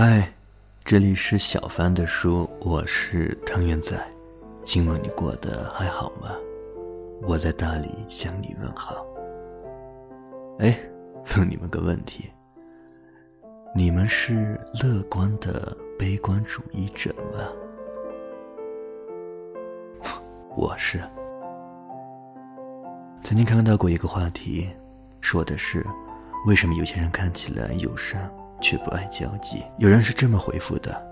嗨，这里是小帆的书，我是汤圆仔。今晚你过得还好吗？我在大理向你问好。哎，问你们个问题：你们是乐观的悲观主义者吗？我是。曾经看到过一个话题，说的是为什么有些人看起来友善。却不爱交际。有人是这么回复的：“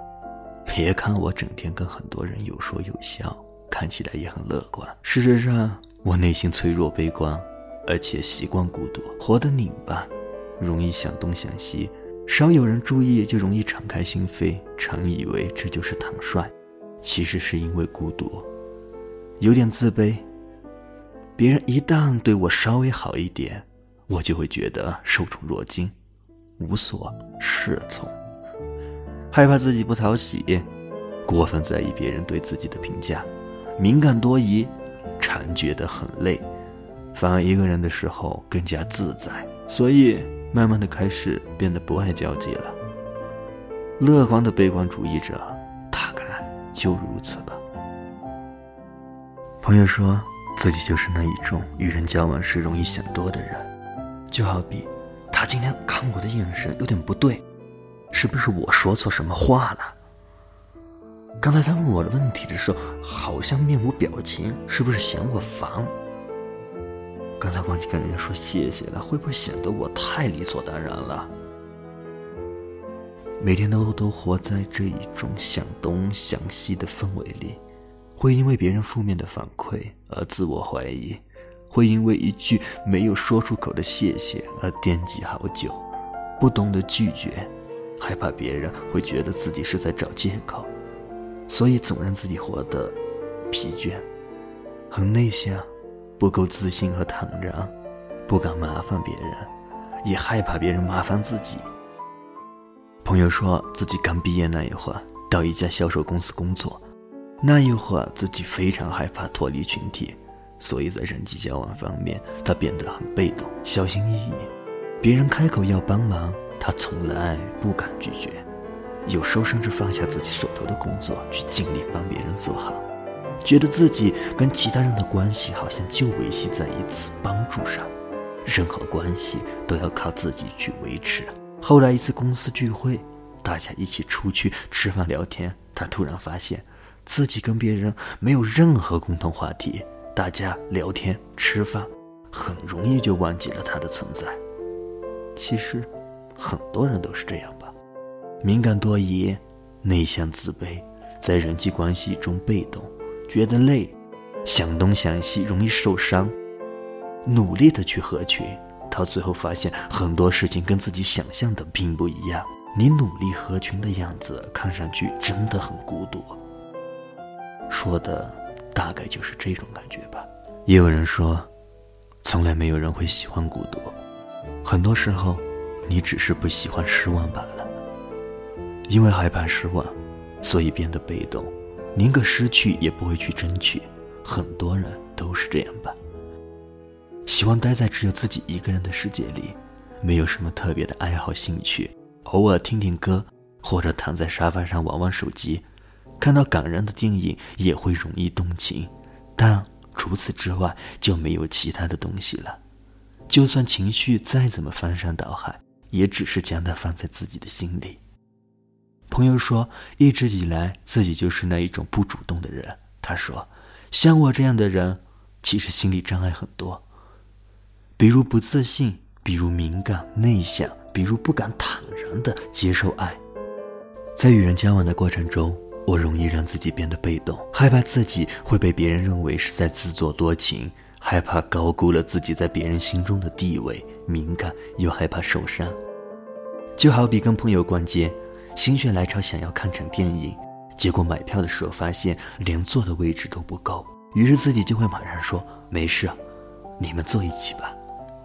别看我整天跟很多人有说有笑，看起来也很乐观，事实上我内心脆弱悲观，而且习惯孤独，活得拧巴，容易想东想西，少有人注意就容易敞开心扉，常以为这就是坦率，其实是因为孤独，有点自卑。别人一旦对我稍微好一点，我就会觉得受宠若惊。”无所适从，害怕自己不讨喜，过分在意别人对自己的评价，敏感多疑，常觉得很累，反而一个人的时候更加自在，所以慢慢的开始变得不爱交际了。乐观的悲观主义者大概就如此吧。朋友说自己就是那一种与人交往时容易想多的人，就好比。他今天看我的眼神有点不对，是不是我说错什么话了？刚才他问我的问题的时候，好像面无表情，是不是嫌我烦？刚才忘记跟人家说谢谢了，会不会显得我太理所当然了？每天都都活在这一种想东想西的氛围里，会因为别人负面的反馈而自我怀疑。会因为一句没有说出口的谢谢而惦记好久，不懂得拒绝，害怕别人会觉得自己是在找借口，所以总让自己活得疲倦，很内向，不够自信和坦然，不敢麻烦别人，也害怕别人麻烦自己。朋友说自己刚毕业那一会儿到一家销售公司工作，那一会儿自己非常害怕脱离群体。所以在人际交往方面，他变得很被动、小心翼翼。别人开口要帮忙，他从来不敢拒绝，有时候甚至放下自己手头的工作，去尽力帮别人做好，觉得自己跟其他人的关系好像就维系在一次帮助上，任何关系都要靠自己去维持。后来一次公司聚会，大家一起出去吃饭聊天，他突然发现自己跟别人没有任何共同话题。大家聊天吃饭，很容易就忘记了他的存在。其实，很多人都是这样吧，敏感多疑，内向自卑，在人际关系中被动，觉得累，想东想西，容易受伤。努力的去合群，到最后发现很多事情跟自己想象的并不一样。你努力合群的样子，看上去真的很孤独。说的。大概就是这种感觉吧。也有人说，从来没有人会喜欢孤独，很多时候，你只是不喜欢失望罢了。因为害怕失望，所以变得被动，宁可失去也不会去争取。很多人都是这样吧。喜欢待在只有自己一个人的世界里，没有什么特别的爱好兴趣，偶尔听听歌，或者躺在沙发上玩玩手机。看到感人的电影也会容易动情，但除此之外就没有其他的东西了。就算情绪再怎么翻山倒海，也只是将它放在自己的心里。朋友说，一直以来自己就是那一种不主动的人。他说，像我这样的人，其实心理障碍很多，比如不自信，比如敏感内向，比如不敢坦然的接受爱，在与人交往的过程中。我容易让自己变得被动，害怕自己会被别人认为是在自作多情，害怕高估了自己在别人心中的地位，敏感又害怕受伤。就好比跟朋友逛街，心血来潮想要看场电影，结果买票的时候发现连坐的位置都不够，于是自己就会马上说：“没事，你们坐一起吧，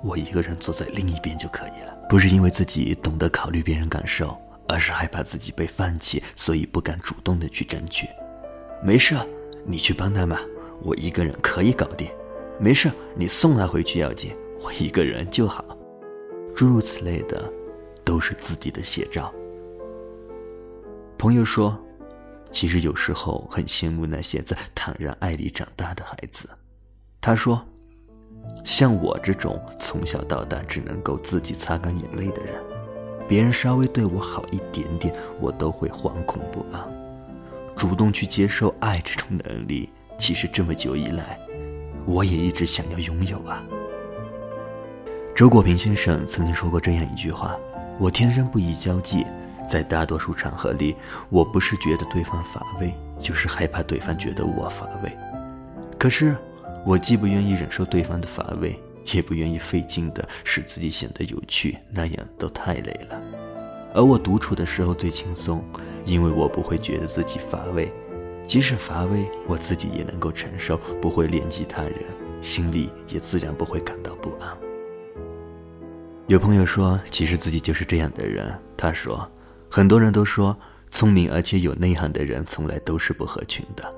我一个人坐在另一边就可以了。”不是因为自己懂得考虑别人感受。而是害怕自己被放弃，所以不敢主动的去争取。没事，你去帮他们，我一个人可以搞定。没事，你送他回去要紧，我一个人就好。诸如此类的，都是自己的写照。朋友说，其实有时候很羡慕那些在坦然爱里长大的孩子。他说，像我这种从小到大只能够自己擦干眼泪的人，别人稍微对我好一点点，我都会惶恐不安。主动去接受爱这种能力，其实这么久以来，我也一直想要拥有啊。周国平先生曾经说过这样一句话：“我天生不宜交际。”在大多数场合里，我不是觉得对方乏味，就是害怕对方觉得我乏味。可是，我既不愿意忍受对方的乏味，也不愿意费劲的使自己显得有趣，那样都太累了。而我独处的时候最轻松，因为我不会觉得自己乏味，即使乏味，我自己也能够承受，不会连及他人，心里也自然不会感到不安。有朋友说，其实自己就是这样的人。他说。很多人都说，聪明而且有内涵的人从来都是不合群的。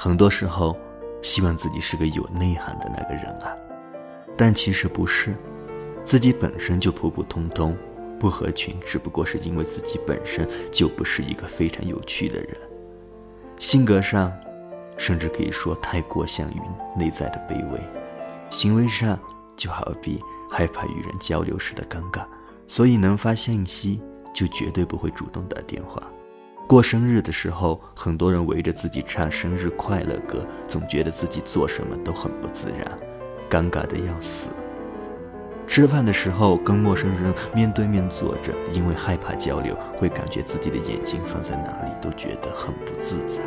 很多时候，希望自己是个有内涵的那个人啊，但其实不是，自己本身就普普通通，不合群只不过是因为自己本身就不是一个非常有趣的人，性格上，甚至可以说太过像于内在的卑微，行为上就好比害怕与人交流时的尴尬，所以能发信息。就绝对不会主动打电话。过生日的时候，很多人围着自己唱生日快乐歌，总觉得自己做什么都很不自然，尴尬的要死。吃饭的时候跟陌生人面对面坐着，因为害怕交流，会感觉自己的眼睛放在哪里都觉得很不自在。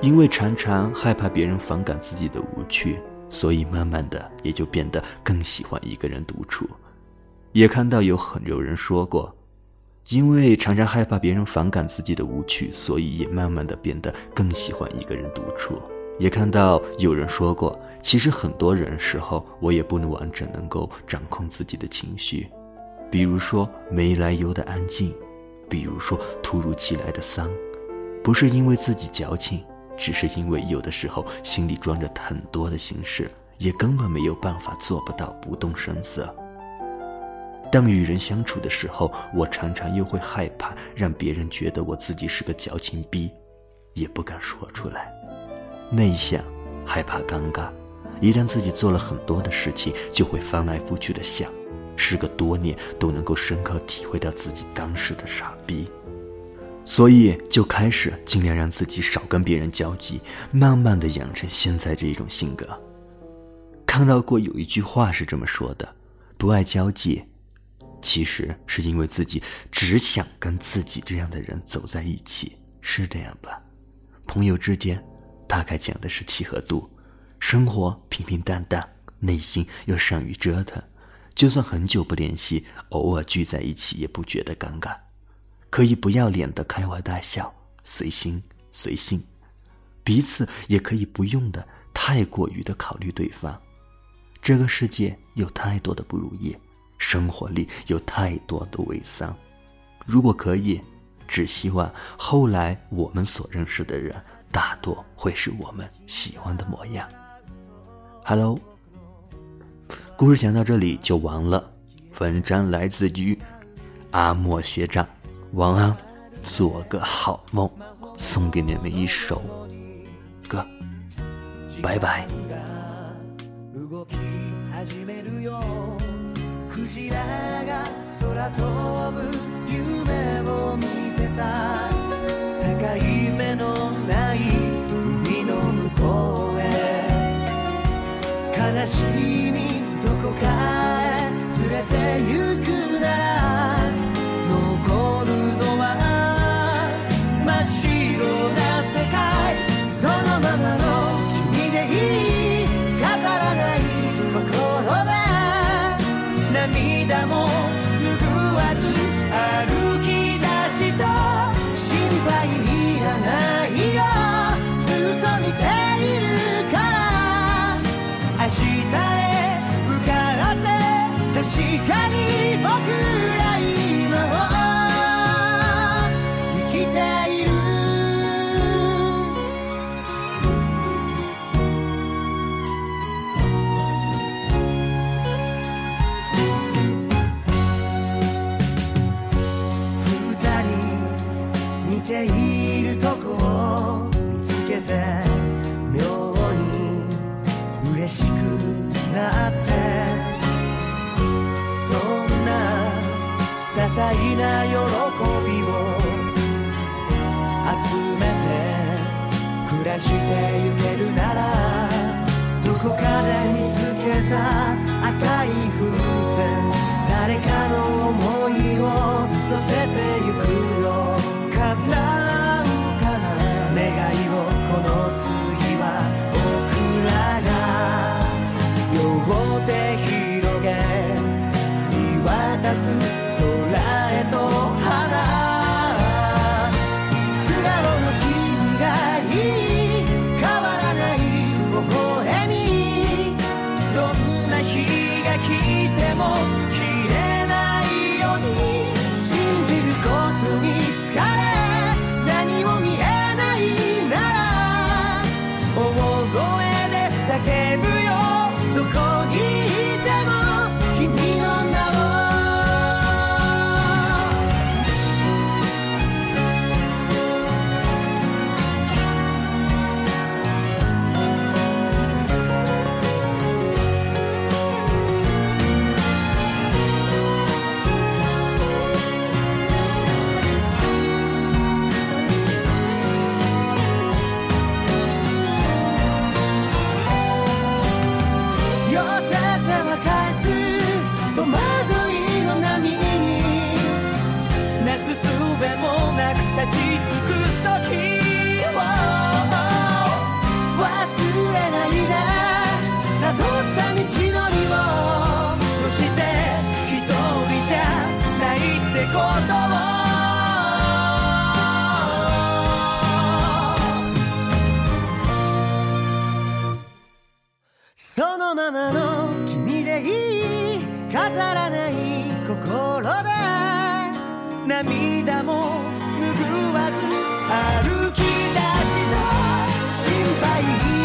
因为常常害怕别人反感自己的无趣，所以慢慢的也就变得更喜欢一个人独处。也看到有很有人说过，因为常常害怕别人反感自己的无趣，所以也慢慢的变得更喜欢一个人独处。也看到有人说过，其实很多人时候我也不能完整能够掌控自己的情绪，比如说没来由的安静，比如说突如其来的丧，不是因为自己矫情，只是因为有的时候心里装着很多的心事，也根本没有办法做不到不动声色。当与人相处的时候，我常常又会害怕让别人觉得我自己是个矫情逼，也不敢说出来。内向，害怕尴尬，一旦自己做了很多的事情，就会翻来覆去的想。时隔多年，都能够深刻体会到自己当时的傻逼，所以就开始尽量让自己少跟别人交际，慢慢的养成现在这一种性格。看到过有一句话是这么说的：不爱交际。其实是因为自己只想跟自己这样的人走在一起，是这样吧？朋友之间，大概讲的是契合度。生活平平淡淡，内心又善于折腾，就算很久不联系，偶尔聚在一起也不觉得尴尬。可以不要脸的开怀大笑，随心随性，彼此也可以不用的太过于的考虑对方。这个世界有太多的不如意。生活里有太多的伪丧，如果可以，只希望后来我们所认识的人，大多会是我们喜欢的模样。Hello，故事讲到这里就完了。文章来自于阿莫学长，晚安，做个好梦。送给你们一首歌，拜拜。クジラが空飛ぶ夢を見てた しみどこかへ連れて行くなら残るのは真っ白な世界そのままの君でいい飾らない心で涙も got it. いな喜びを集めて暮らしてゆけるならどこかで見つけた赤い風船誰かの想いを乗せてゆくよ涙も拭わず歩き出した心配